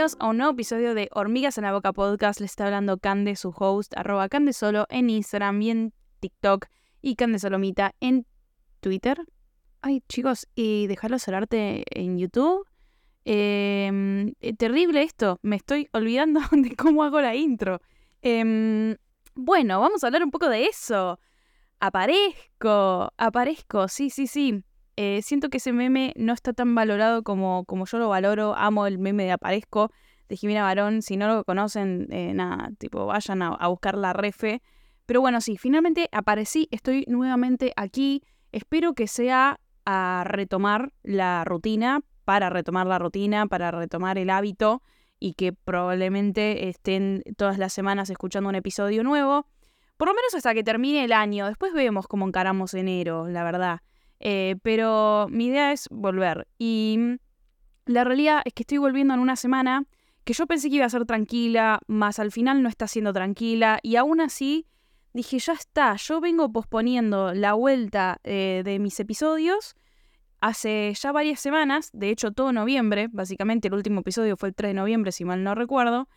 A un nuevo episodio de Hormigas en la Boca Podcast. Les está hablando Cande, su host, arroba Candesolo en Instagram y en TikTok y Candesolomita en Twitter. Ay, chicos, y dejarlo cerrarte en YouTube. Em, eh, terrible esto, me estoy olvidando de cómo hago la intro. Em, bueno, vamos a hablar un poco de eso. Aparezco, aparezco, sí, sí, sí. Eh, siento que ese meme no está tan valorado como, como yo lo valoro. Amo el meme de Aparezco de Jimena Barón. Si no lo conocen, eh, nada, tipo, vayan a, buscar la refe. Pero bueno, sí, finalmente aparecí, estoy nuevamente aquí. Espero que sea a retomar la rutina, para retomar la rutina, para retomar el hábito y que probablemente estén todas las semanas escuchando un episodio nuevo. Por lo menos hasta que termine el año. Después vemos cómo encaramos enero, la verdad. Eh, pero mi idea es volver. Y mm, la realidad es que estoy volviendo en una semana que yo pensé que iba a ser tranquila, más al final no está siendo tranquila. Y aún así dije, ya está, yo vengo posponiendo la vuelta eh, de mis episodios hace ya varias semanas, de hecho todo noviembre, básicamente el último episodio fue el 3 de noviembre, si mal no recuerdo.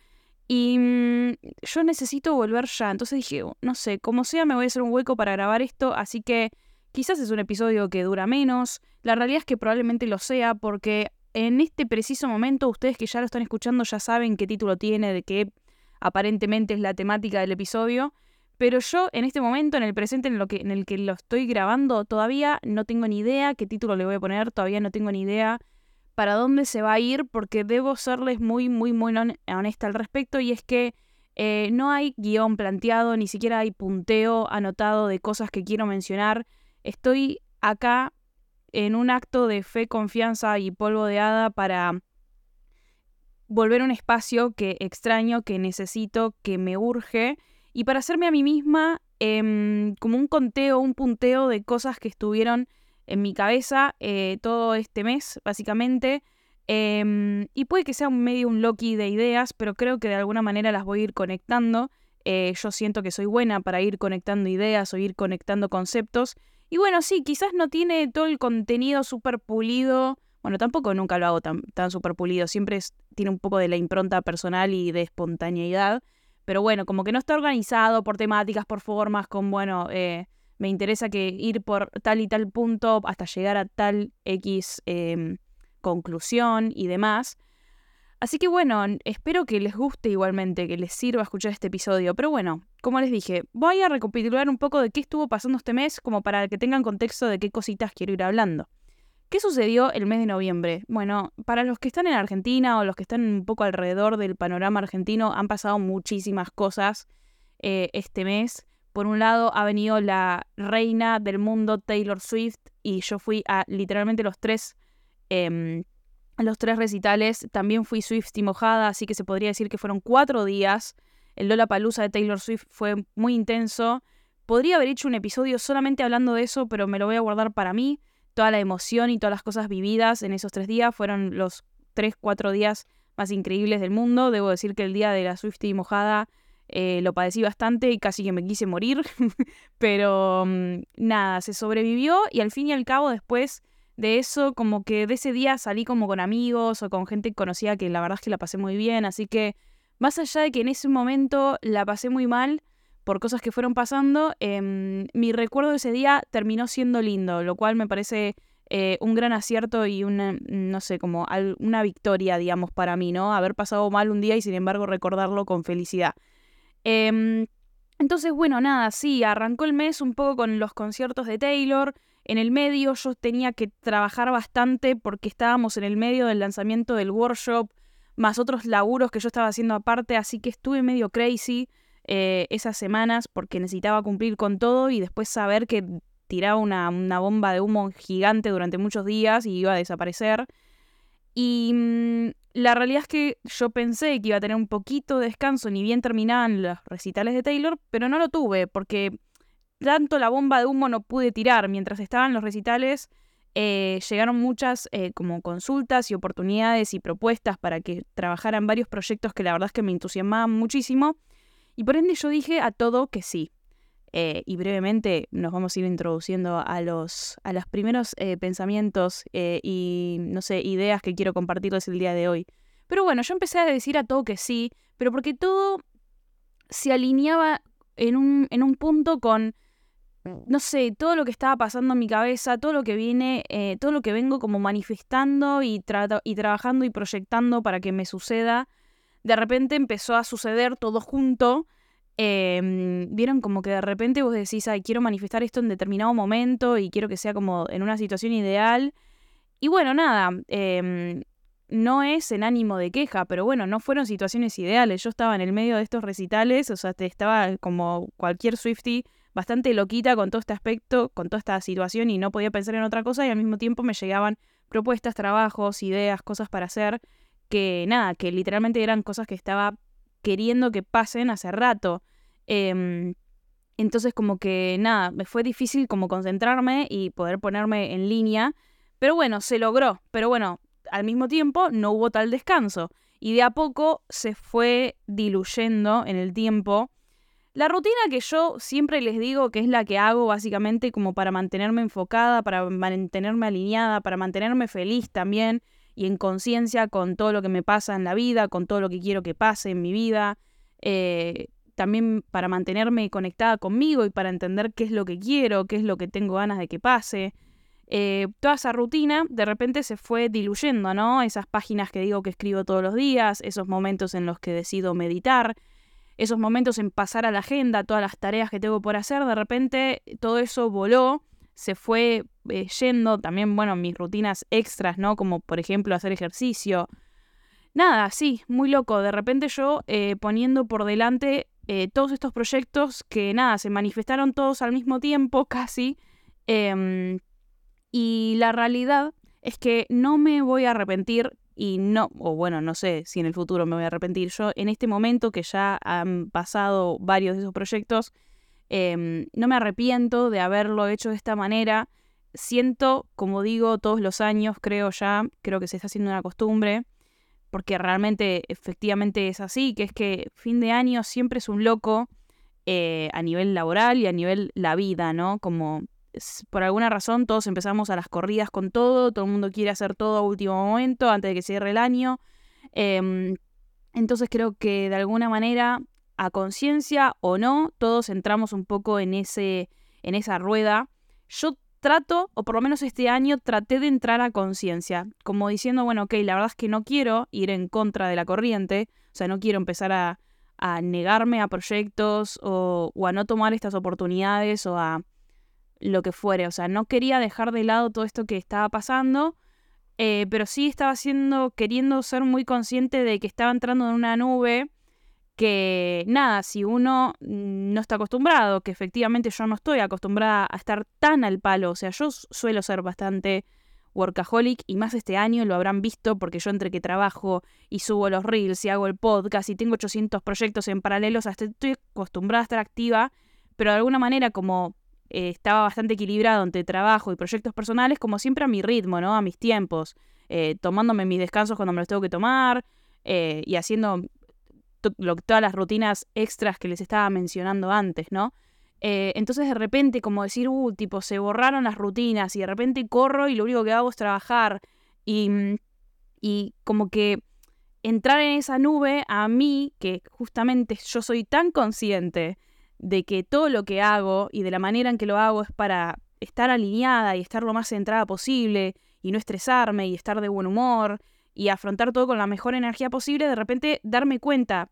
Y mm, yo necesito volver ya. Entonces dije, no sé, como sea, me voy a hacer un hueco para grabar esto. Así que Quizás es un episodio que dura menos, la realidad es que probablemente lo sea porque en este preciso momento ustedes que ya lo están escuchando ya saben qué título tiene, de qué aparentemente es la temática del episodio, pero yo en este momento, en el presente en, lo que, en el que lo estoy grabando, todavía no tengo ni idea qué título le voy a poner, todavía no tengo ni idea para dónde se va a ir porque debo serles muy, muy, muy honesta al respecto y es que eh, no hay guion planteado, ni siquiera hay punteo anotado de cosas que quiero mencionar. Estoy acá en un acto de fe, confianza y polvo de hada para volver a un espacio que extraño, que necesito, que me urge, y para hacerme a mí misma em, como un conteo, un punteo de cosas que estuvieron en mi cabeza eh, todo este mes, básicamente. Em, y puede que sea un medio un Loki de ideas, pero creo que de alguna manera las voy a ir conectando. Eh, yo siento que soy buena para ir conectando ideas o ir conectando conceptos. Y bueno, sí, quizás no tiene todo el contenido súper pulido. Bueno, tampoco nunca lo hago tan, tan súper pulido. Siempre tiene un poco de la impronta personal y de espontaneidad. Pero bueno, como que no está organizado por temáticas, por formas, con bueno, eh, me interesa que ir por tal y tal punto hasta llegar a tal X em, conclusión y demás. Así que bueno, espero que les guste igualmente, que les sirva escuchar este episodio. Pero bueno, como les dije, voy a recapitular un poco de qué estuvo pasando este mes, como para que tengan contexto de qué cositas quiero ir hablando. ¿Qué sucedió el mes de noviembre? Bueno, para los que están en Argentina o los que están un poco alrededor del panorama argentino, han pasado muchísimas cosas eh, este mes. Por un lado, ha venido la reina del mundo Taylor Swift y yo fui a literalmente los tres em, los tres recitales. También fui Swift y mojada, así que se podría decir que fueron cuatro días. El Lola Palusa de Taylor Swift fue muy intenso. Podría haber hecho un episodio solamente hablando de eso, pero me lo voy a guardar para mí. Toda la emoción y todas las cosas vividas en esos tres días fueron los tres, cuatro días más increíbles del mundo. Debo decir que el día de la Swift y mojada eh, lo padecí bastante y casi que me quise morir. pero mm, nada, se sobrevivió y al fin y al cabo después de eso, como que de ese día salí como con amigos o con gente conocida que la verdad es que la pasé muy bien, así que más allá de que en ese momento la pasé muy mal por cosas que fueron pasando, em, mi recuerdo de ese día terminó siendo lindo, lo cual me parece eh, un gran acierto y una, no sé, como una victoria, digamos, para mí, ¿no? Haber pasado mal un día y sin embargo recordarlo con felicidad. Em, entonces, bueno, nada, sí, arrancó el mes un poco con los conciertos de Taylor. En el medio yo tenía que trabajar bastante porque estábamos en el medio del lanzamiento del workshop, más otros laburos que yo estaba haciendo aparte, así que estuve medio crazy eh, esas semanas porque necesitaba cumplir con todo y después saber que tiraba una, bomba de humo gigante durante muchos días y iba a desaparecer. Y mm, la realidad es que yo pensé que iba a tener un poquito de descanso, ni bien terminaban los recitales de Taylor, pero no lo tuve porque tanto la bomba de humo no pude tirar. Mientras estaban los recitales, eh, llegaron muchas eh, como consultas y oportunidades y propuestas para que trabajaran varios proyectos que la verdad es que me entusiasmaban muchísimo. Y por ende yo dije a todo que sí. Eh, y brevemente nos vamos a ir introduciendo a los, a los primeros pensamientos y, no sé, ideas que quiero compartirles el día de hoy. Pero bueno, yo empecé a decir a todo que sí, pero porque todo se alineaba en un, en un punto con, no sé, todo lo que estaba pasando en mi cabeza, todo lo que viene, eh, todo lo que vengo como manifestando y, y trabajando y proyectando para que me suceda. De repente empezó a suceder todo junto. Em, vieron como que de repente vos decís, ay, quiero manifestar esto en determinado momento y quiero que sea como en una situación ideal. Y bueno, nada, eh, no es en ánimo de queja, pero bueno, no fueron situaciones ideales. Yo estaba en el medio de estos recitales, o sea, estaba como cualquier Swifty bastante loquita con todo este aspecto, con toda esta situación y no podía pensar en otra cosa y al mismo tiempo me llegaban propuestas, trabajos, ideas, cosas para hacer que nada, que literalmente eran cosas que estaba queriendo que pasen hace rato. Em, entonces como que nada, me fue difícil como concentrarme y poder ponerme en línea. Pero bueno, se logró. Pero bueno, al mismo tiempo no hubo tal descanso y de a poco se fue diluyendo en el tiempo. La rutina que yo siempre les digo que es la que hago básicamente como para mantenerme enfocada, para mantenerme alineada, para mantenerme feliz también y en conciencia con todo lo que me pasa en la vida, con todo lo que quiero que pase en mi vida, eh, también para mantenerme conectada conmigo y para entender qué es lo que quiero, qué es lo que tengo ganas de que pase. Eh, toda esa rutina de repente se fue diluyendo, ¿no? Esas páginas que digo que escribo todos los días, esos momentos en los que decido meditar, esos momentos en pasar a la agenda, todas las tareas que tengo por hacer, de repente todo eso voló, se fue eh, yendo, también, bueno, mis rutinas extras, ¿no? Como por ejemplo hacer ejercicio. Nada, sí, muy loco. De repente yo eh, poniendo por delante todos estos proyectos que nada, se manifestaron todos al mismo tiempo, casi. Em, y la realidad es que no me voy a arrepentir y no, o bueno, no sé si en el futuro me voy a arrepentir. Yo en este momento que ya han pasado varios de esos proyectos, em, no me arrepiento de haberlo hecho de esta manera. Siento, como digo, todos los años, creo ya, creo que se está haciendo una costumbre, porque realmente efectivamente es así, que es que fin de año siempre es un loco eh, a nivel laboral y a nivel la vida, ¿no? Como por alguna razón todos empezamos a las corridas con todo, todo el mundo quiere hacer todo a último momento, antes de que cierre el año. Em, entonces creo que de alguna manera, a conciencia o no, todos entramos un poco en, ese, en esa rueda. Yo trato, o por lo menos este año, traté de entrar a conciencia, como diciendo, bueno, ok, la verdad es que no quiero ir en contra de la corriente, o sea, no quiero empezar a, a negarme a proyectos o, o a no tomar estas oportunidades o a lo que fuere. O sea, no quería dejar de lado todo esto que estaba pasando, eh, pero sí estaba siendo, queriendo ser muy consciente de que estaba entrando en una nube que, nada, si uno no está acostumbrado, que efectivamente yo no estoy acostumbrada a estar tan al palo, o sea, yo suelo ser bastante workaholic y más este año lo habrán visto porque yo entre que trabajo y subo los reels y hago el podcast y tengo 800 proyectos en paralelo, o sea, estoy acostumbrada a estar activa, pero de alguna manera como eh, estaba bastante equilibrado entre trabajo y proyectos personales, como siempre a mi ritmo, ¿no? A mis tiempos, eh, tomándome mis descansos cuando me los tengo que tomar eh, y haciendo todas las rutinas extras que les estaba mencionando antes, ¿no? entonces de repente como decir, uh, tipo, se borraron las rutinas y de repente corro y lo único que hago es trabajar y, y como que entrar en esa nube a mí, que justamente yo soy tan consciente de que todo lo que hago y de la manera en que lo hago es para estar alineada y estar lo más centrada posible y no estresarme y estar de buen humor y afrontar todo con la mejor energía posible, de repente darme cuenta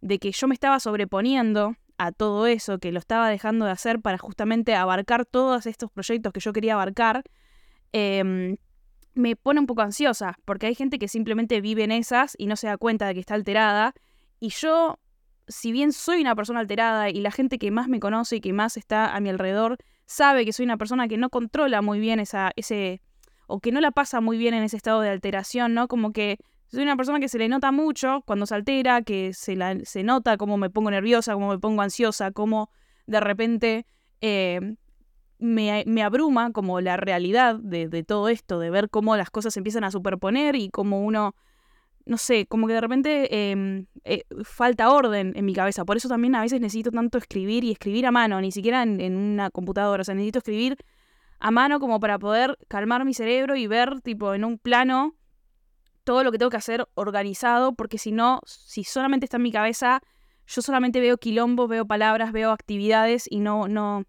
de que yo me estaba sobreponiendo a todo eso, que lo estaba dejando de hacer para justamente abarcar todos estos proyectos que yo quería abarcar, em, me pone un poco ansiosa, porque hay gente que simplemente vive en esas y no se da cuenta de que está alterada, y yo si bien soy una persona alterada y la gente que más me conoce y que más está a mi alrededor sabe que soy una persona que no controla muy bien esa, ese, o que no la pasa muy bien en ese estado de alteración, ¿no? Como que soy una persona que se le nota mucho cuando se altera, que se, la, se nota cómo me pongo nerviosa, cómo me pongo ansiosa, cómo de repente eh, me, me, abruma como la realidad de, de todo esto, de ver cómo las cosas empiezan a superponer y cómo uno no sé, como que de repente em, eh, falta orden en mi cabeza. Por eso también a veces necesito tanto escribir y escribir a mano, ni siquiera en, una computadora. O sea, necesito escribir a mano como para poder calmar mi cerebro y ver, tipo, en un plano todo lo que tengo que hacer organizado, porque si no, si solamente está en mi cabeza, yo solamente veo quilombo, veo palabras, veo actividades y no, no,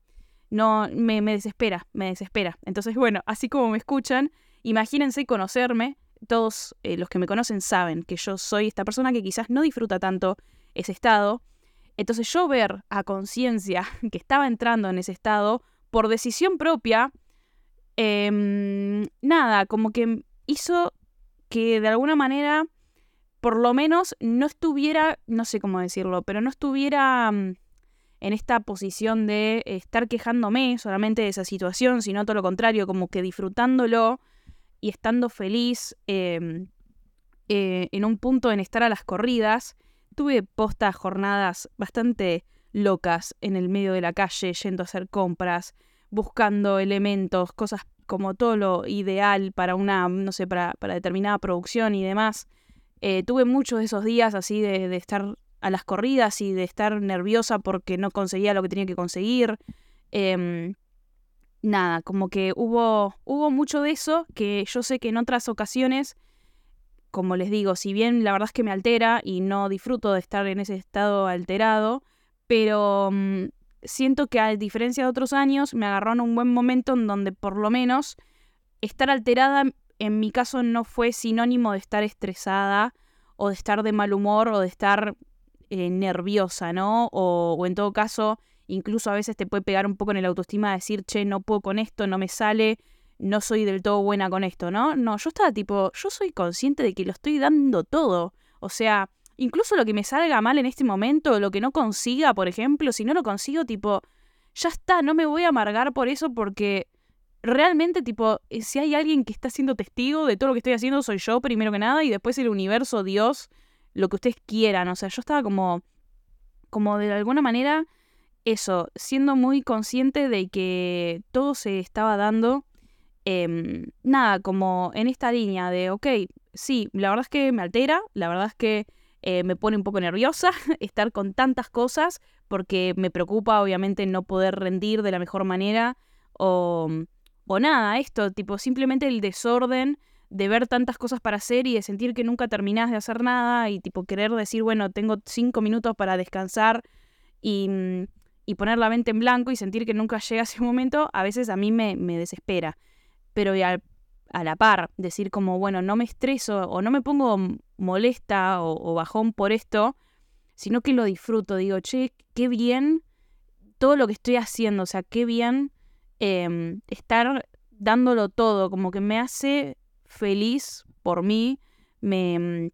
no, me, desespera, me desespera. Entonces, bueno, así como me escuchan, imagínense conocerme. Todos eh, los que me conocen saben que yo soy esta persona que quizás no disfruta tanto ese estado. Entonces yo ver a conciencia que estaba entrando en ese estado por decisión propia, em, nada, como que hizo que de alguna manera, por lo menos, no estuviera, no sé cómo decirlo, pero no estuviera mm, en esta posición de estar quejándome solamente de esa situación, sino todo lo contrario, como que disfrutándolo y estando feliz em, eh, en un punto en estar a las corridas. Tuve postas jornadas bastante locas en el medio de la calle, yendo a hacer compras, buscando elementos, cosas como todo lo ideal para una, no sé, para, para determinada producción y demás. Eh, tuve muchos de esos días así de, estar a las corridas y de estar nerviosa porque no conseguía lo que tenía que conseguir. Em, nada, como que hubo, hubo mucho de eso que yo sé que en otras ocasiones, como les digo, si bien la verdad es que me altera y no disfruto de estar en ese estado alterado, pero mm, siento que a diferencia de otros años me agarró en un buen momento en donde por lo menos estar alterada en mi caso no fue sinónimo de estar estresada o de estar de mal humor o de estar eh, nerviosa, ¿no? O, o, en todo caso, incluso a veces te puede pegar un poco en el autoestima decir, che, no puedo con esto, no me sale, no soy del todo buena con esto, ¿no? No, yo estaba tipo, yo soy consciente de que lo estoy dando todo. O sea, incluso lo que me salga mal en este momento, lo que no consiga, por ejemplo, si no lo consigo, tipo, ya está, no me voy a amargar por eso porque realmente, tipo, eh, si hay alguien que está siendo testigo de todo lo que estoy haciendo, soy yo primero que nada y después el universo, Dios, lo que ustedes quieran. O sea, yo estaba como, como de alguna manera, eso, siendo muy consciente de que todo se estaba dando. Em, nada, como en esta línea de, ok, sí, la verdad es que me altera, la verdad es que eh, me pone un poco nerviosa estar con tantas cosas porque me preocupa obviamente no poder rendir de la mejor manera o, o nada, esto, tipo simplemente el desorden de ver tantas cosas para hacer y de sentir que nunca terminás de hacer nada y tipo querer decir, bueno, tengo cinco minutos para descansar y, mm, y poner la mente en blanco y sentir que nunca llega ese momento, a veces a mí me, me desespera. Pero al a la par, decir como, bueno, no me estreso o no me pongo molesta o, bajón por esto, sino que lo disfruto, digo, che, qué bien todo lo que estoy haciendo, o sea, qué bien em, estar dándolo todo, como que me hace feliz por mí, me,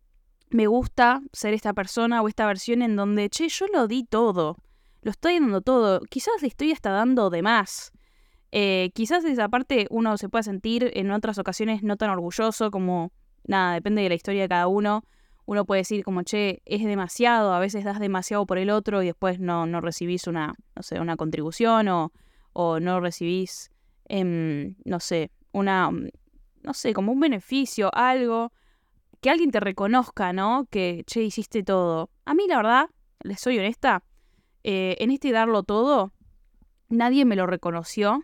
me gusta ser esta persona o esta versión en donde, che, yo lo di todo, lo estoy dando todo, quizás le estoy hasta dando de más. Eh, quizás esa parte uno se pueda sentir en otras ocasiones no tan orgulloso, como nada, depende de la historia de cada uno. Uno puede decir como, che, es demasiado, a veces das demasiado por el otro y después no, no recibís una, no sé, una contribución o, o no recibís, em, no sé, una, no sé, como un beneficio, algo, que alguien te reconozca, ¿no? Que, che, hiciste todo. A mí, la verdad, les soy honesta, eh, en este darlo todo, nadie me lo reconoció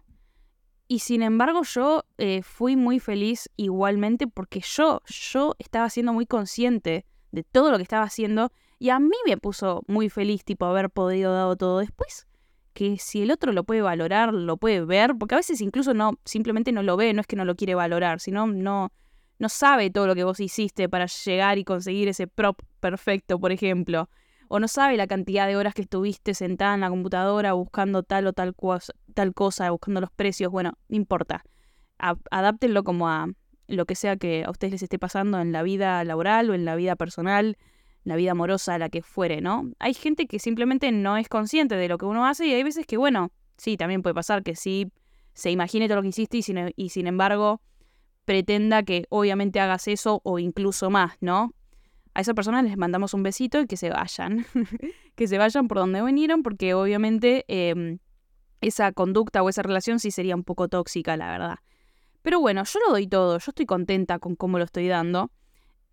y sin embargo yo eh, fui muy feliz igualmente porque yo, yo estaba siendo muy consciente de todo lo que estaba haciendo y a mí me puso muy feliz tipo haber podido dar todo después. Que si el otro lo puede valorar, lo puede ver, porque a veces incluso no, simplemente no lo ve, no es que no lo quiere valorar, sino no, no sabe todo lo que vos hiciste para llegar y conseguir ese prop perfecto, por ejemplo o no sabe la cantidad de horas que estuviste sentada en la computadora buscando tal o tal, cosa, tal cosa, buscando los precios, bueno, no importa. adáptenlo como a lo que sea que a ustedes les esté pasando en la vida laboral o en la vida personal, la vida amorosa, la que fuere, ¿no? Hay gente que simplemente no es consciente de lo que uno hace y hay veces que, bueno, sí, también puede pasar que sí se imagine todo lo que hiciste y sin, y sin embargo pretenda que obviamente hagas eso o incluso más, ¿no? A esas personas les mandamos un besito y que se vayan. que se vayan por donde vinieron, porque obviamente em, esa conducta o esa relación sí sería un poco tóxica, la verdad. Pero bueno, yo lo doy todo, yo estoy contenta con cómo lo estoy dando.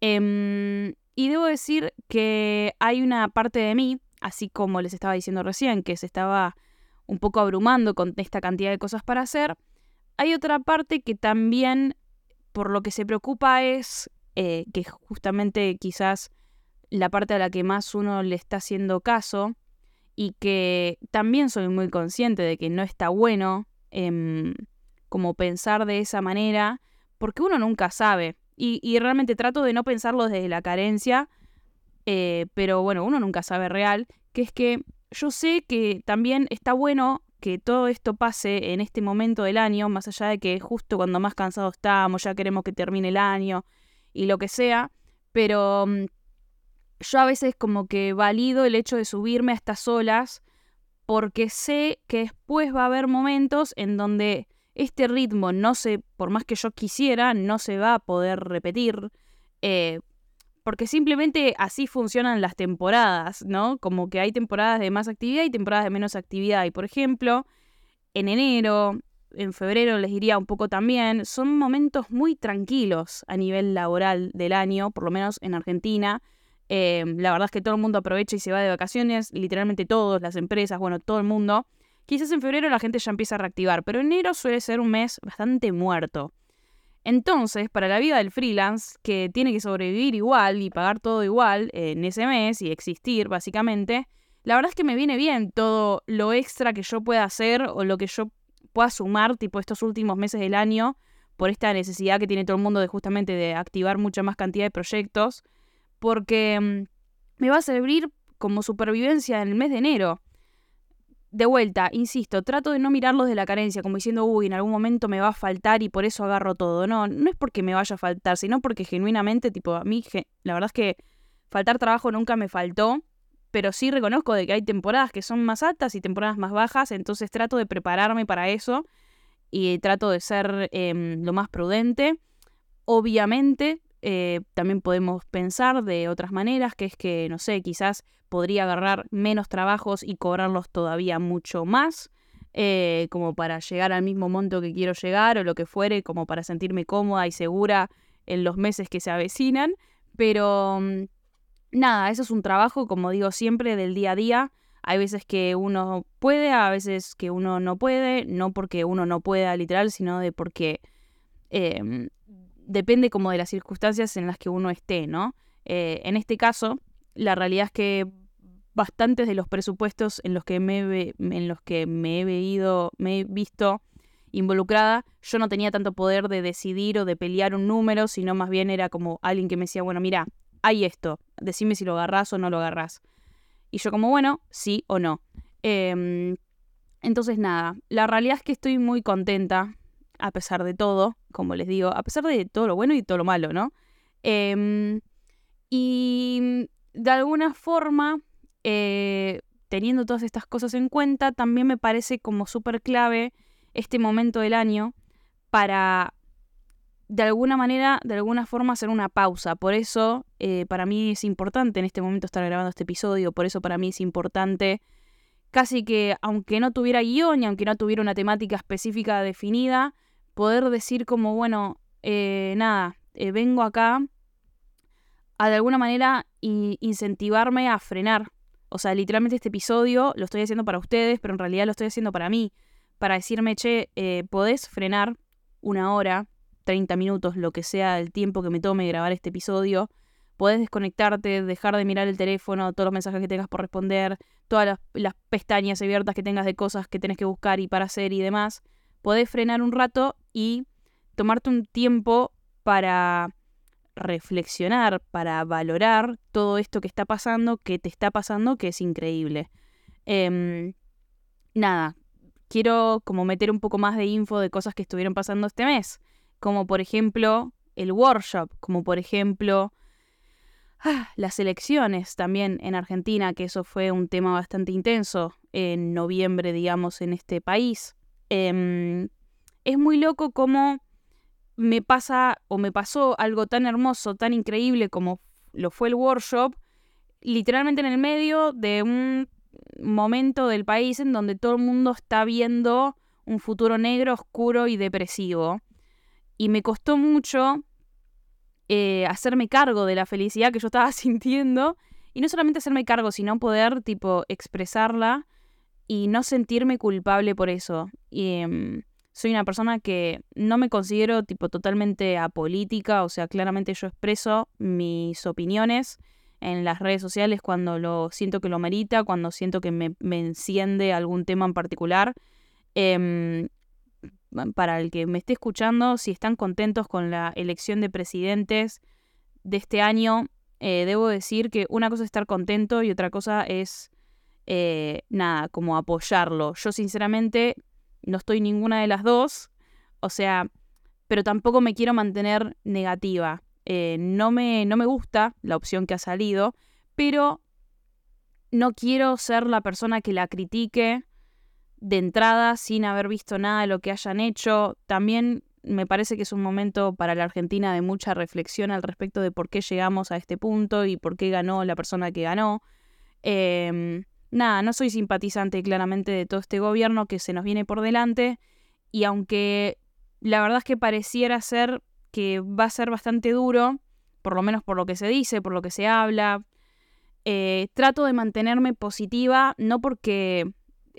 Em, y debo decir que hay una parte de mí, así como les estaba diciendo recién, que se estaba un poco abrumando con esta cantidad de cosas para hacer. Hay otra parte que también por lo que se preocupa es eh, que justamente quizás la parte a la que más uno le está haciendo caso y que también soy muy consciente de que no está bueno em, como pensar de esa manera, porque uno nunca sabe. Y, realmente trato de no pensarlo desde la carencia, eh, pero bueno, uno nunca sabe real, que es que yo sé que también está bueno que todo esto pase en este momento del año, más allá de que justo cuando más cansados estamos, ya queremos que termine el año y lo que sea, pero mm, yo a veces como que valido el hecho de subirme a estas olas porque sé que después va a haber momentos en donde este ritmo no se, por más que yo quisiera, no se va a poder repetir. Eh, porque simplemente así funcionan las temporadas, ¿no? Como que hay temporadas de más actividad y temporadas de menos actividad. Y por ejemplo, en enero, en febrero les diría un poco también, son momentos muy tranquilos a nivel laboral del año, por lo menos en Argentina. Em, la verdad es que todo el mundo aprovecha y se va de vacaciones, literalmente todas las empresas, bueno, todo el mundo. Quizás en febrero la gente ya empieza a reactivar, pero enero suele ser un mes bastante muerto. Entonces, para la vida del freelance, que tiene que sobrevivir igual y pagar todo igual en ese mes y existir, básicamente, la verdad es que me viene bien todo lo extra que yo pueda hacer o lo que yo pueda sumar, tipo estos últimos meses del año, por esta necesidad que tiene todo el mundo de justamente de activar mucha más cantidad de proyectos porque mm, me va a servir como supervivencia en el mes de enero. De vuelta, insisto, trato de no mirarlos de la carencia, como diciendo, uy, en algún momento me va a faltar y por eso agarro todo. No, no es porque me vaya a faltar, sino porque genuinamente, tipo, a mí, la verdad es que faltar trabajo nunca me faltó, pero sí reconozco de que hay temporadas que son más altas y temporadas más bajas, entonces trato de prepararme para eso y trato de ser em, lo más prudente. Obviamente, eh, también podemos pensar de otras maneras, que es que, no sé, quizás podría agarrar menos trabajos y cobrarlos todavía mucho más, eh, como para llegar al mismo monto que quiero llegar o lo que fuere, como para sentirme cómoda y segura en los meses que se avecinan. Pero mm, nada, eso es un trabajo, como digo siempre, del día a día. Hay veces que uno puede, a veces que uno no puede, no porque uno no pueda literal, sino de porque em, depende como de las circunstancias en las que uno esté, ¿no? Eh, en este caso, la realidad es que bastantes de los presupuestos en los que me en los que me he veído, me he visto involucrada, yo no tenía tanto poder de decidir o de pelear un número, sino más bien era como alguien que me decía, bueno, mira, hay esto, decime si lo agarrás o no lo agarrás. Y yo como, bueno, sí o no. Em, entonces nada, la realidad es que estoy muy contenta a pesar de todo, como les digo, a pesar de todo lo bueno y todo lo malo, ¿no? Em, y de alguna forma, eh, teniendo todas estas cosas en cuenta, también me parece como súper clave este momento del año para, de alguna manera, de alguna forma, hacer una pausa. Por eso, eh, para mí es importante en este momento estar grabando este episodio, por eso para mí es importante casi que, aunque no tuviera guion y aunque no tuviera una temática específica definida, poder decir como, bueno, eh, nada, eh, vengo acá a de alguna manera incentivarme a frenar. O sea, literalmente este episodio lo estoy haciendo para ustedes, pero en realidad lo estoy haciendo para mí. Para decirme, che, eh, podés frenar una hora, 30 minutos, lo que sea el tiempo que me tome grabar este episodio. Podés desconectarte, dejar de mirar el teléfono, todos los mensajes que tengas por responder, todas las, pestañas abiertas que tengas de cosas que tenés que buscar y para hacer y demás podés frenar un rato y tomarte un tiempo para reflexionar, para valorar todo esto que está pasando, que te está pasando, que es increíble. Em, nada, quiero como meter un poco más de info de cosas que estuvieron pasando este mes, como por ejemplo el workshop, como por ejemplo ah, las elecciones también en Argentina, que eso fue un tema bastante intenso en noviembre, digamos, en este país. Em, es muy loco cómo me pasa o me pasó algo tan hermoso, tan increíble como lo fue el workshop, literalmente en el medio de un momento del país en donde todo el mundo está viendo un futuro negro, oscuro y depresivo. Y me costó mucho eh, hacerme cargo de la felicidad que yo estaba sintiendo. Y no solamente hacerme cargo, sino poder, tipo, expresarla y no sentirme culpable por eso. Y, em, soy una persona que no me considero tipo totalmente apolítica, o sea, claramente yo expreso mis opiniones en las redes sociales cuando lo siento que lo merita, cuando siento que me, enciende algún tema en particular. Em, para el que me esté escuchando, si están contentos con la elección de presidentes de este año, eh, debo decir que una cosa es estar contento y otra cosa es, eh, nada, como apoyarlo. Yo sinceramente no estoy ninguna de las dos, o sea, pero tampoco me quiero mantener negativa. Eh, no, me, no me gusta la opción que ha salido, pero no quiero ser la persona que la critique de entrada sin haber visto nada de lo que hayan hecho. También me parece que es un momento para la Argentina de mucha reflexión al respecto de por qué llegamos a este punto y por qué ganó la persona que ganó. Em, nada, no soy simpatizante claramente de todo este gobierno que se nos viene por delante y aunque la verdad es que pareciera ser que va a ser bastante duro, por lo menos por lo que se dice, por lo que se habla, eh, trato de mantenerme positiva, no porque,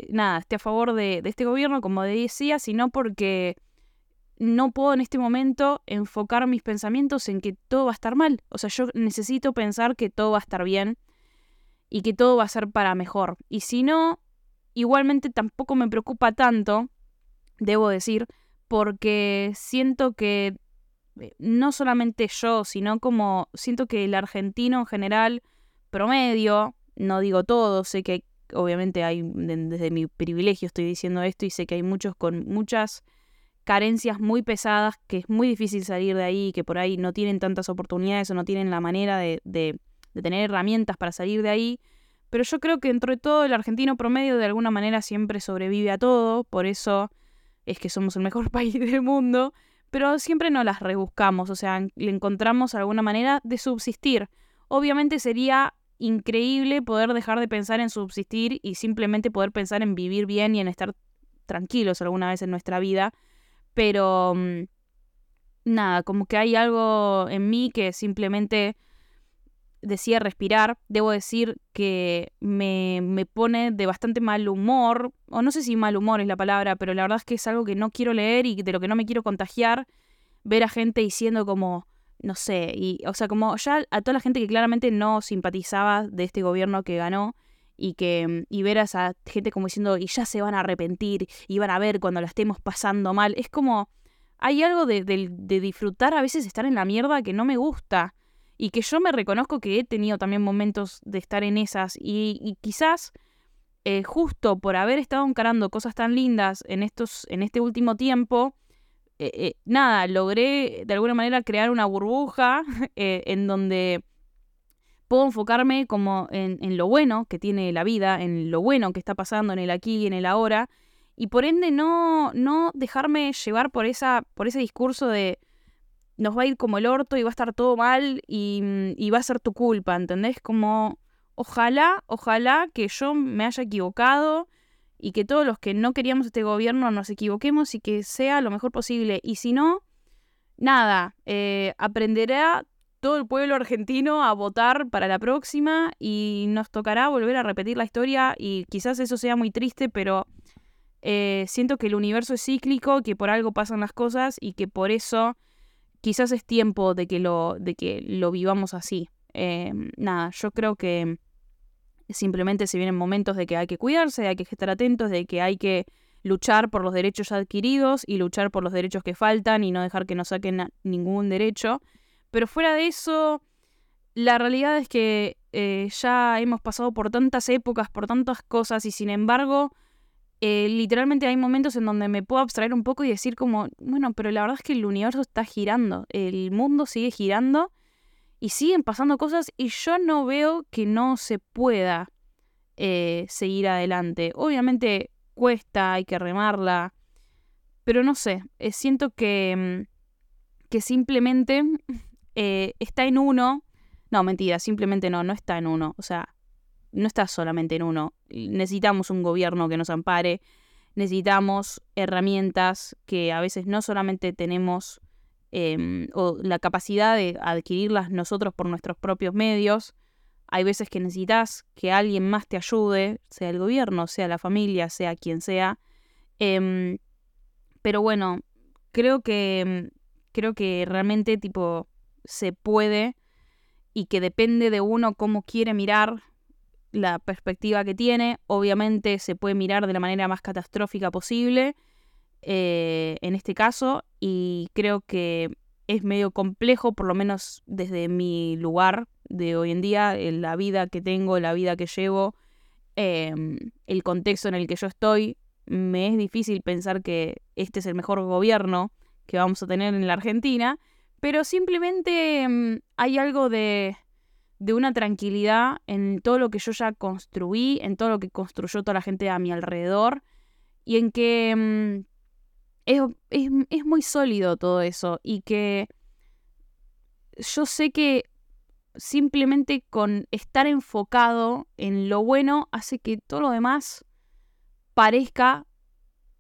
nada, esté a favor de, de este gobierno, como decía, sino porque no puedo en este momento enfocar mis pensamientos en que todo va a estar mal. O sea, yo necesito pensar que todo va a estar bien y que todo va a ser para mejor. Y si no, igualmente tampoco me preocupa tanto, debo decir, porque siento que eh, no solamente yo, sino como siento que el argentino en general, promedio, no digo todo, sé que obviamente hay, desde mi privilegio estoy diciendo esto y sé que hay muchos con muchas carencias muy pesadas, que es muy difícil salir de ahí, que por ahí no tienen tantas oportunidades o no tienen la manera de, de, tener herramientas para salir de ahí. Pero yo creo que dentro de todo el argentino promedio de alguna manera siempre sobrevive a todo, por eso es que somos el mejor país del mundo, pero siempre no las rebuscamos, o sea, le encontramos alguna manera de subsistir. Obviamente sería increíble poder dejar de pensar en subsistir y simplemente poder pensar en vivir bien y en estar tranquilos alguna vez en nuestra vida, pero mm, nada, como que hay algo en mí que simplemente decía respirar. Debo decir que me, me, pone de bastante mal humor, o no sé si mal humor es la palabra, pero la verdad es que es algo que no quiero leer y de lo que no me quiero contagiar, ver a gente diciendo como, no sé, y, o sea, como ya a toda la gente que claramente no simpatizaba de este gobierno que ganó, y que y ver a esa gente como diciendo y ya se van a arrepentir y van a ver cuando la estemos pasando mal es como hay algo de, de, disfrutar a veces estar en la mierda que no me gusta y que yo me reconozco que he tenido también momentos de estar en esas y, quizás eh, justo por haber estado encarando cosas tan lindas en estos en este último tiempo eh, eh, nada logré de alguna manera crear una burbuja en donde puedo enfocarme como en, lo bueno que tiene la vida, en lo bueno que está pasando en el aquí y en el ahora, y por ende no, no dejarme llevar por, esa, por ese discurso de nos va a ir como el orto y va a estar todo mal y, y va a ser tu culpa, ¿entendés? Como ojalá, ojalá que yo me haya equivocado y que todos los que no queríamos este gobierno nos equivoquemos y que sea lo mejor posible. Y si no, nada, eh, aprenderá todo el pueblo argentino a votar para la próxima y nos tocará volver a repetir la historia y quizás eso sea muy triste, pero eh, siento que el universo es cíclico, que por algo pasan las cosas y que por eso quizás es tiempo de que lo, de que lo vivamos así. Em, nada, yo creo que simplemente se vienen momentos de que hay que cuidarse, hay que estar atentos, de que hay que luchar por los derechos adquiridos y luchar por los derechos que faltan y no dejar que nos saquen ningún derecho. Pero fuera de eso, la realidad es que eh, ya hemos pasado por tantas épocas, por tantas cosas, y sin embargo, eh, literalmente hay momentos en donde me puedo abstraer un poco y decir como, bueno, pero la verdad es que el universo está girando, el mundo sigue girando y siguen pasando cosas y yo no veo que no se pueda eh, seguir adelante. Obviamente cuesta, hay que remarla, pero no sé, siento que, mm, que simplemente eh, está en uno. No, mentira, simplemente no, no está en uno. O sea, no está solamente en uno. Necesitamos un gobierno que nos ampare, necesitamos herramientas que a veces no solamente tenemos em, o la capacidad de adquirirlas nosotros por nuestros propios medios. Hay veces que necesitas que alguien más te ayude, sea el gobierno, sea la familia, sea quien sea. Em, Pero bueno, creo que creo que realmente tipo se puede y que depende de uno cómo quiere mirar la perspectiva que tiene. Obviamente se puede mirar de la manera más catastrófica posible eh, en este caso y creo que es medio complejo, por lo menos desde mi lugar de hoy en día, la vida que tengo, la vida que llevo, em, el contexto en el que yo estoy. Me es difícil pensar que este es el mejor gobierno que vamos a tener en la Argentina, pero simplemente em, hay algo de, de una tranquilidad en todo lo que yo ya construí, en todo lo que construyó toda la gente a mi alrededor, y en que em, es, es, muy sólido todo eso, y que yo sé que simplemente con estar enfocado en lo bueno hace que todo lo demás parezca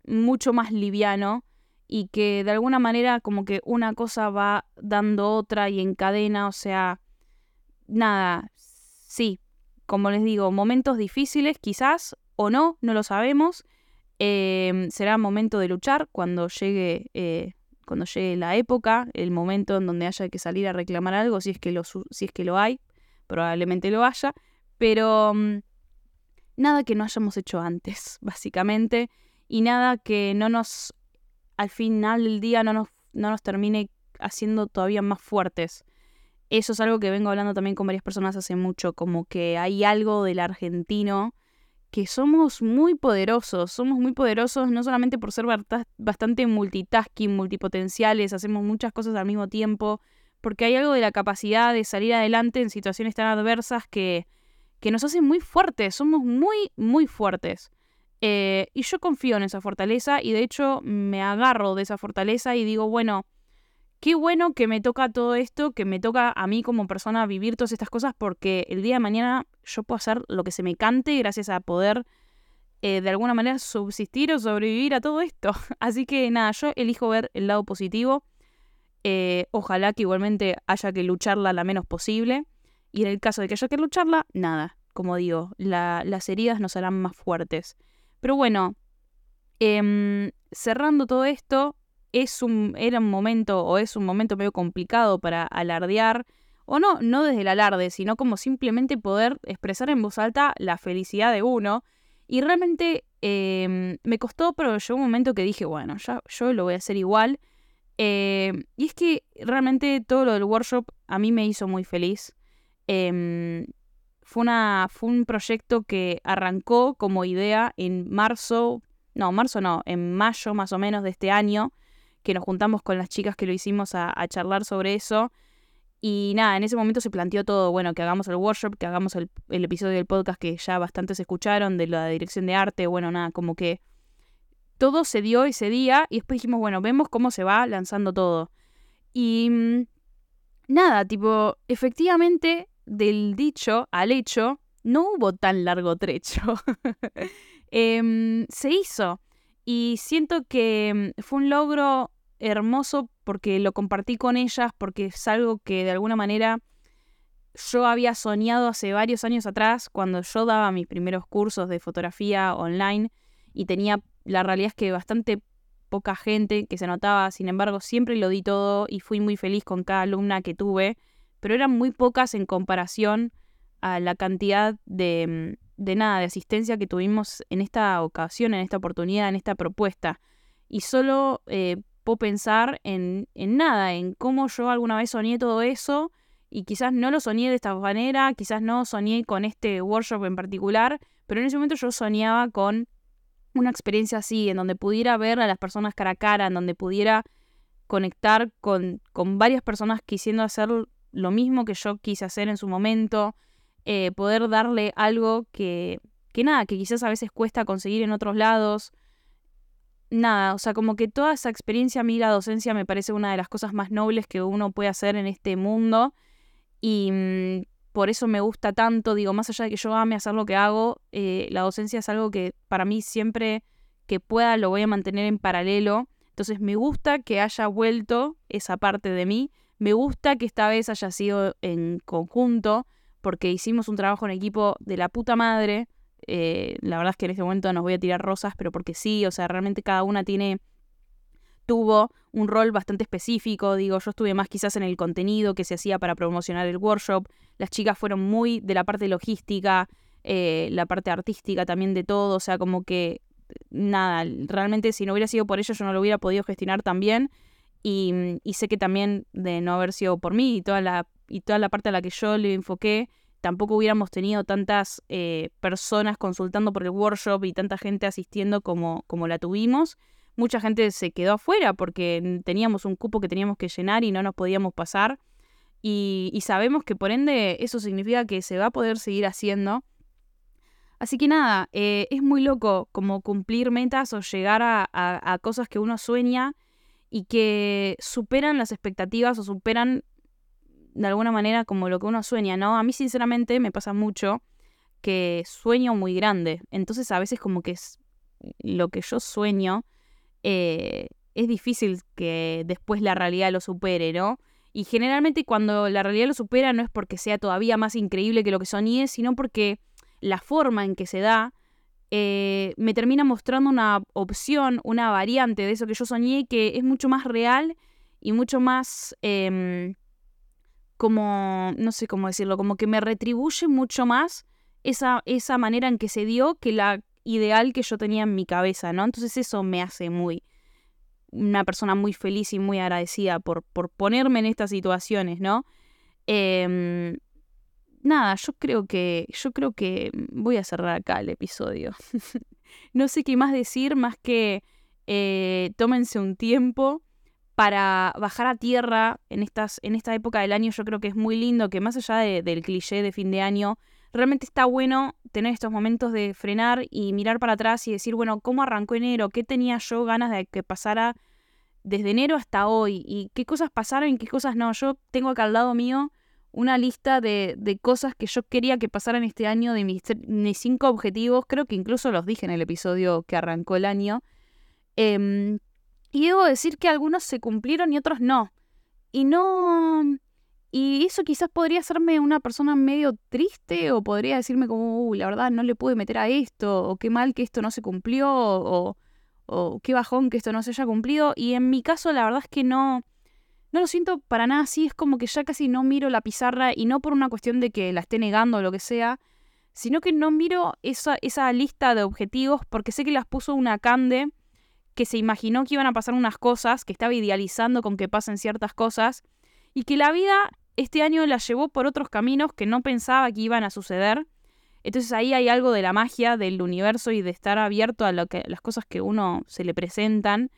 mucho más liviano y que de alguna manera como que una cosa va dando otra y encadena, o sea, nada, sí, como les digo, momentos difíciles quizás o no, no lo sabemos. Em, será momento de luchar cuando llegue, eh, cuando llegue la época, el momento en donde haya que salir a reclamar algo, si es que lo, si es que lo hay, probablemente lo haya, pero mm, nada que no hayamos hecho antes, básicamente, y nada que no nos, al final del día, no nos, no nos termine haciendo todavía más fuertes. Eso es algo que vengo hablando también con varias personas hace mucho, como que hay algo del argentino que somos muy poderosos, somos muy poderosos no solamente por ser bastante multitasking, multipotenciales, hacemos muchas cosas al mismo tiempo, porque hay algo de la capacidad de salir adelante en situaciones tan adversas que, que nos hacen muy fuertes, somos muy, muy fuertes. Eh, y yo confío en esa fortaleza y de hecho me agarro de esa fortaleza y digo, bueno, qué bueno que me toca todo esto, que me toca a mí como persona vivir todas estas cosas porque el día de mañana yo puedo hacer lo que se me cante gracias a poder eh, de alguna manera subsistir o sobrevivir a todo esto. Así que nada, yo elijo ver el lado positivo. Eh, ojalá que igualmente haya que lucharla la menos posible. Y en el caso de que haya que lucharla, nada. Como digo, las heridas nos harán más fuertes. Pero bueno, em, cerrando todo esto, es un, era un momento o es un momento medio complicado para alardear, o no, no desde el alarde, sino como simplemente poder expresar en voz alta la felicidad de uno. Y realmente em, me costó, pero llegó un momento que dije, bueno, ya yo lo voy a hacer igual. Em, y es que realmente todo lo del workshop a mí me hizo muy feliz. Em, fue, una, fue un proyecto que arrancó como idea en marzo, no, marzo no, en mayo más o menos de este año que nos juntamos con las chicas que lo hicimos a, charlar sobre eso. Y nada, en ese momento se planteó todo, bueno, que hagamos el workshop, que hagamos el, episodio del podcast que ya bastantes escucharon, de la dirección de arte, bueno, nada, como que todo se dio ese día y después dijimos, bueno, vemos cómo se va lanzando todo. Y mm, nada, tipo, efectivamente, del dicho al hecho, no hubo tan largo trecho. Em, se hizo. Y siento que mm, fue un logro hermoso porque lo compartí con ellas, porque es algo que de alguna manera yo había soñado hace varios años atrás, cuando yo daba mis primeros cursos de fotografía online y tenía, la realidad es que bastante poca gente que se notaba, sin embargo siempre lo di todo y fui muy feliz con cada alumna que tuve, pero eran muy pocas en comparación a la cantidad de, mm, de nada, de asistencia que tuvimos en esta ocasión, en esta oportunidad, en esta propuesta. Y solo eh, puedo pensar en, en nada, en cómo yo alguna vez soñé todo eso y quizás no lo soñé de esta manera, quizás no soñé con este workshop en particular, pero en ese momento yo soñaba con una experiencia así, en donde pudiera ver a las personas cara a cara, en donde pudiera conectar con, con varias personas quisiendo hacer lo mismo que yo quise hacer en su momento, eh, poder darle algo que, que nada, que quizás a veces cuesta conseguir en otros lados. Nada, o sea, como que toda esa experiencia a mí la docencia me parece una de las cosas más nobles que uno puede hacer en este mundo y mm, por eso me gusta tanto, digo, más allá de que yo ame hacer lo que hago, eh, la docencia es algo que para mí siempre que pueda lo voy a mantener en paralelo. Entonces me gusta que haya vuelto esa parte de mí, me gusta que esta vez haya sido en conjunto, porque hicimos un trabajo en equipo de la puta madre. Eh, la verdad es que en este momento nos voy a tirar rosas, pero porque sí, o sea, realmente cada una tiene tuvo un rol bastante específico, digo, yo estuve más quizás en el contenido que se hacía para promocionar el workshop, las chicas fueron muy de la parte logística, eh, la parte artística también de todo, o sea, como que nada, realmente si no hubiera sido por ello yo no lo hubiera podido gestionar también y, y sé que también de no haber sido por mí y toda la, y toda la parte a la que yo le enfoqué, tampoco hubiéramos tenido tantas eh, personas consultando por el workshop y tanta gente asistiendo como, como la tuvimos. Mucha gente se quedó afuera porque teníamos un cupo que teníamos que llenar y no nos podíamos pasar. Y, sabemos que por ende eso significa que se va a poder seguir haciendo. Así que nada, eh, es muy loco como cumplir metas o llegar a cosas que uno sueña y que superan las expectativas o superan de alguna manera como lo que uno sueña, ¿no? A mí sinceramente me pasa mucho que sueño muy grande. Entonces a veces como que es lo que yo sueño eh, es difícil que después la realidad lo supere, ¿no? Y generalmente cuando la realidad lo supera no es porque sea todavía más increíble que lo que soñé, sino porque la forma en que se da eh, me termina mostrando una opción, una variante de eso que yo soñé que es mucho más real y mucho más... Em, como, no sé cómo decirlo, como que me retribuye mucho más esa, esa manera en que se dio que la ideal que yo tenía en mi cabeza, ¿no? Entonces eso me hace muy, una persona muy feliz y muy agradecida por, por ponerme en estas situaciones, ¿no? Em, nada, yo creo que, yo creo que voy a cerrar acá el episodio. no sé qué más decir, más que eh, tómense un tiempo para bajar a tierra en, estas, en esta época del año. Yo creo que es muy lindo que más allá del cliché de fin de año, realmente está bueno tener estos momentos de frenar y mirar para atrás y decir, bueno, ¿cómo arrancó enero? ¿Qué tenía yo ganas de que pasara desde enero hasta hoy? ¿Y qué cosas pasaron y qué cosas no? Yo tengo acá al lado mío una lista de, de cosas que yo quería que pasaran este año, de mis, mis, cinco objetivos, creo que incluso los dije en el episodio que arrancó el año. Eh, y debo decir que algunos se cumplieron y otros no. Y no... Y eso quizás podría hacerme una persona medio triste o podría decirme como, uh, la verdad no le pude meter a esto, o qué mal que esto no se cumplió, o, o qué bajón que esto no se haya cumplido. Y en mi caso la verdad es que no, no lo siento para nada así, es como que ya casi no miro la pizarra y no por una cuestión de que la esté negando o lo que sea, sino que no miro esa, esa lista de objetivos porque sé que las puso una cande que se imaginó que iban a pasar unas cosas, que estaba idealizando con que pasen ciertas cosas, y que la vida este año la llevó por otros caminos que no pensaba que iban a suceder. Entonces ahí hay algo de la magia del universo y de estar abierto a las cosas que uno se le presentan.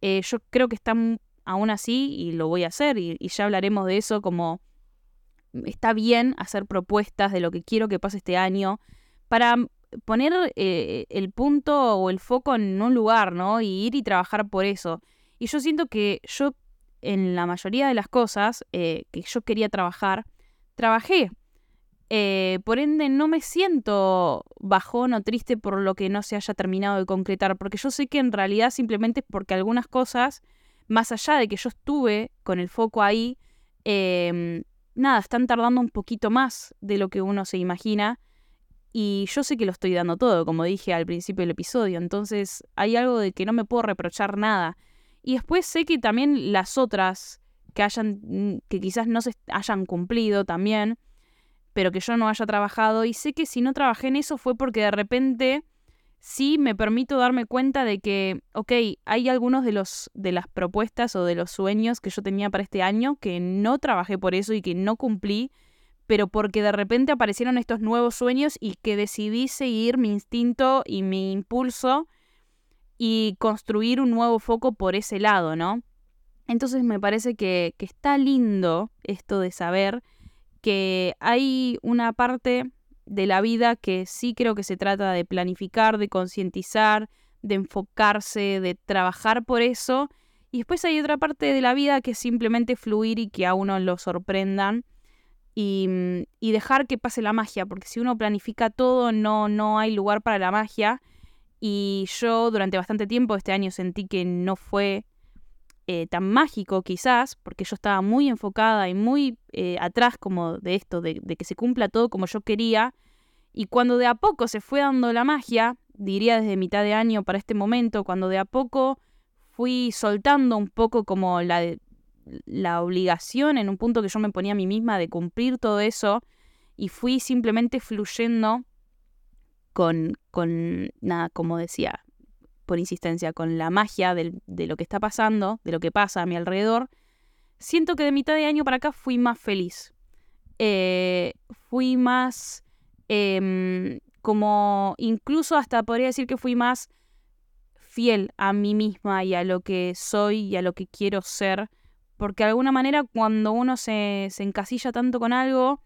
Eh, yo creo que está aún así y lo voy a hacer y, y ya hablaremos de eso como está bien hacer propuestas de lo que quiero que pase este año para poner eh, el punto o el foco en un lugar, ¿no? Y ir y trabajar por eso. Y yo siento que yo, en la mayoría de las cosas eh, que yo quería trabajar, trabajé. Eh, por ende, no me siento bajón o triste por lo que no se haya terminado de concretar, porque yo sé que en realidad simplemente es porque algunas cosas, más allá de que yo estuve con el foco ahí, em, nada, están tardando un poquito más de lo que uno se imagina y yo sé que lo estoy dando todo, como dije al principio del episodio, entonces hay algo de que no me puedo reprochar nada. Y después sé que también las otras que hayan mm, que quizás no se hayan cumplido también, pero que yo no haya trabajado y sé que si no trabajé en eso fue porque de repente sí me permito darme cuenta de que, ok, hay algunos de los de las propuestas o de los sueños que yo tenía para este año que no trabajé por eso y que no cumplí pero porque de repente aparecieron estos nuevos sueños y que decidí seguir mi instinto y mi impulso y construir un nuevo foco por ese lado, ¿no? Entonces me parece que, que está lindo esto de saber que hay una parte de la vida que sí creo que se trata de planificar, de concientizar, de enfocarse, de trabajar por eso. Y después hay otra parte de la vida que es simplemente fluir y que a uno lo sorprendan Mm, y, dejar que pase la magia, porque si uno planifica todo no, no hay lugar para la magia. Y yo durante bastante tiempo este año sentí que no fue eh, tan mágico quizás, porque yo estaba muy enfocada y muy eh, atrás como de esto, de, que se cumpla todo como yo quería. Y cuando de a poco se fue dando la magia, diría desde mitad de año para este momento, cuando de a poco fui soltando un poco como la, la obligación en un punto que yo me ponía a mí misma de cumplir todo eso y fui simplemente fluyendo con, con nada, como decía, por insistencia, con la magia de lo que está pasando, de lo que pasa a mi alrededor, siento que de mitad de año para acá fui más feliz. Eh, fui más em, como incluso hasta podría decir que fui más fiel a mí misma y a lo que soy y a lo que quiero ser. Porque de alguna manera cuando uno se, se encasilla tanto con algo,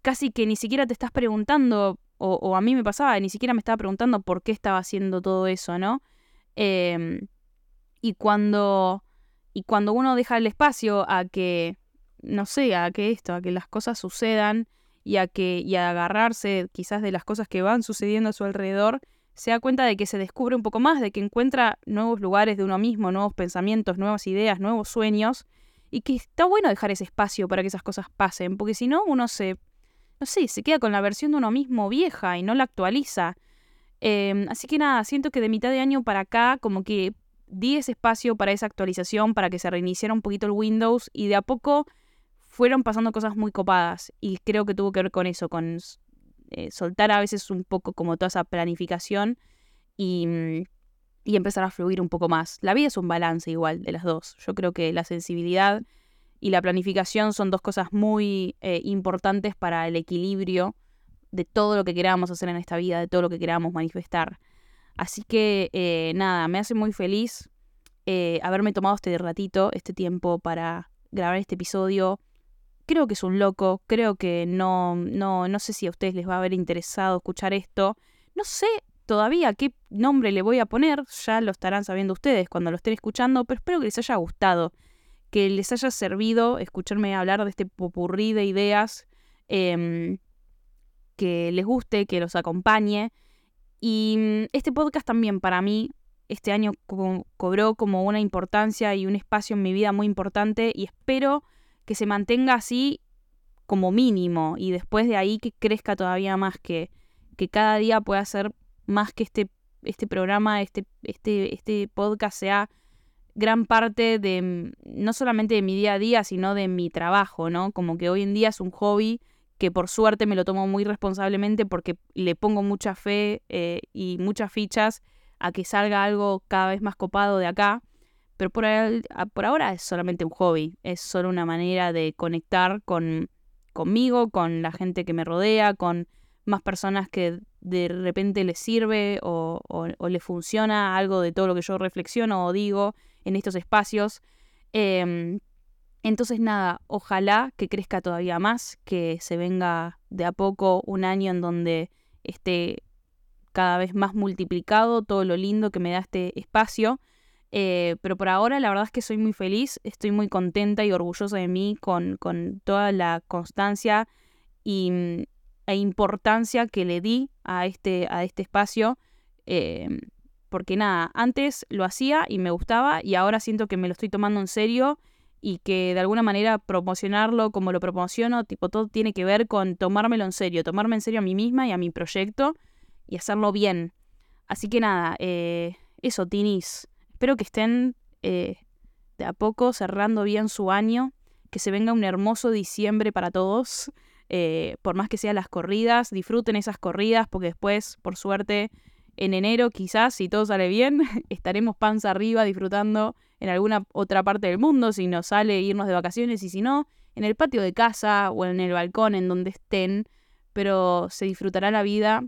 casi que ni siquiera te estás preguntando, o, a mí me pasaba, ni siquiera me estaba preguntando por qué estaba haciendo todo eso, ¿no? Em, y cuando. Y cuando uno deja el espacio a que. No sé, a que esto, a que las cosas sucedan y a que. y a agarrarse quizás de las cosas que van sucediendo a su alrededor, se da cuenta de que se descubre un poco más, de que encuentra nuevos lugares de uno mismo, nuevos pensamientos, nuevas ideas, nuevos sueños, y que está bueno dejar ese espacio para que esas cosas pasen, porque si no uno se, no sé, se queda con la versión de uno mismo vieja y no la actualiza. Em, así que nada, siento que de mitad de año para acá como que di ese espacio para esa actualización, para que se reiniciara un poquito el Windows y de a poco fueron pasando cosas muy copadas y creo que tuvo que ver con eso, con eh, soltar a veces un poco como toda esa planificación y, mm, y empezar a fluir un poco más. La vida es un balance igual de las dos. Yo creo que la sensibilidad y la planificación son dos cosas muy eh, importantes para el equilibrio de todo lo que queramos hacer en esta vida, de todo lo que queramos manifestar. Así que eh, nada, me hace muy feliz haberme tomado este ratito, este tiempo para grabar este episodio creo que es un loco, creo que no, no, no sé si a ustedes les va a haber interesado escuchar esto. No sé todavía qué nombre le voy a poner, ya lo estarán sabiendo ustedes cuando lo estén escuchando, pero espero que les haya gustado, que les haya servido escucharme hablar de este popurrí de ideas, em, que les guste, que los acompañe. Y mm, este podcast también para mí este año cobró como una importancia y un espacio en mi vida muy importante y espero que se mantenga así como mínimo y después de ahí que crezca todavía más, que, que cada día pueda ser más que este, este programa, este, este, este podcast sea gran parte de no solamente de mi día a día, sino de mi trabajo, ¿no? Como que hoy en día es un hobby que por suerte me lo tomo muy responsablemente porque le pongo mucha fe eh, y muchas fichas a que salga algo cada vez más copado de acá. Pero por, por ahora es solamente un hobby, es solo una manera de conectar con, conmigo, con la gente que me rodea, con más personas que de repente les sirve o, o, le funciona algo de todo lo que yo reflexiono o digo en estos espacios. Em, entonces nada, ojalá que crezca todavía más, que se venga de a poco un año en donde esté cada vez más multiplicado todo lo lindo que me da este espacio eh, pero por ahora la verdad es que soy muy feliz, estoy muy contenta y orgullosa de mí con, con toda la constancia y, mm, e importancia que le di a este, a este espacio. Eh, porque nada, antes lo hacía y me gustaba y ahora siento que me lo estoy tomando en serio y que de alguna manera promocionarlo como lo promociono, tipo todo tiene que ver con tomármelo en serio, tomarme en serio a mí misma y a mi proyecto y hacerlo bien. Así que nada, eh, eso, Tinis. Espero que estén eh, de a poco cerrando bien su año, que se venga un hermoso diciembre para todos. Eh, por más que sean las corridas, disfruten esas corridas porque después, por suerte, en enero quizás, si todo sale bien, estaremos panza arriba disfrutando en alguna otra parte del mundo, si nos sale irnos de vacaciones y si no, en el patio de casa o en el balcón, en donde estén, pero se disfrutará la vida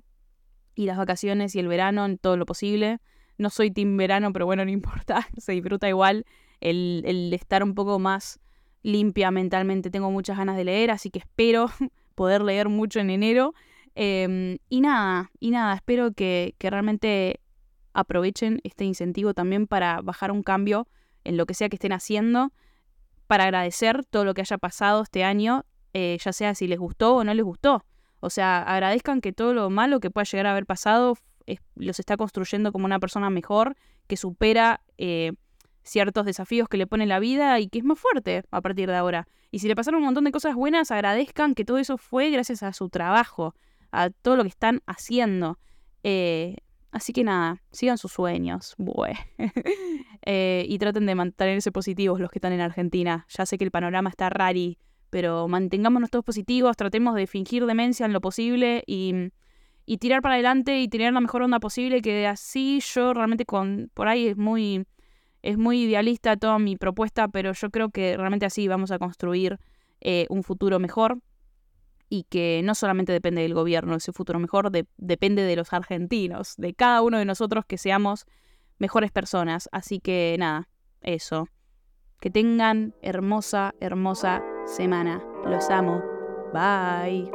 y las vacaciones y el verano en todo lo posible. No soy team verano, pero bueno, no importa, se disfruta igual el, el estar un poco más limpia mentalmente. Tengo muchas ganas de leer, así que espero poder leer mucho en enero. Em, y nada, y nada, espero que, que, realmente aprovechen este incentivo también para bajar un cambio en lo que sea que estén haciendo, para agradecer todo lo que haya pasado este año, eh, ya sea si les gustó o no les gustó. O sea, agradezcan que todo lo malo que pueda llegar a haber pasado los está construyendo como una persona mejor, que supera eh, ciertos desafíos que le pone la vida y que es más fuerte a partir de ahora. Y si le pasaron un montón de cosas buenas, agradezcan que todo eso fue gracias a su trabajo, a todo lo que están haciendo. Eh, Así que nada, sigan sus sueños. Eh, y traten de mantenerse positivos los que están en Argentina. Ya sé que el panorama está rari, pero mantengámonos todos positivos, tratemos de fingir demencia en lo posible y, y tirar para adelante y tener la mejor onda posible, que así yo realmente con, por ahí es muy, es muy idealista toda mi propuesta, pero yo creo que realmente así vamos a construir eh, un futuro mejor y que no solamente depende del gobierno, ese futuro mejor depende de los argentinos, de cada uno de nosotros que seamos mejores personas. Así que nada, eso. Que tengan hermosa, hermosa semana. Los amo. Bye.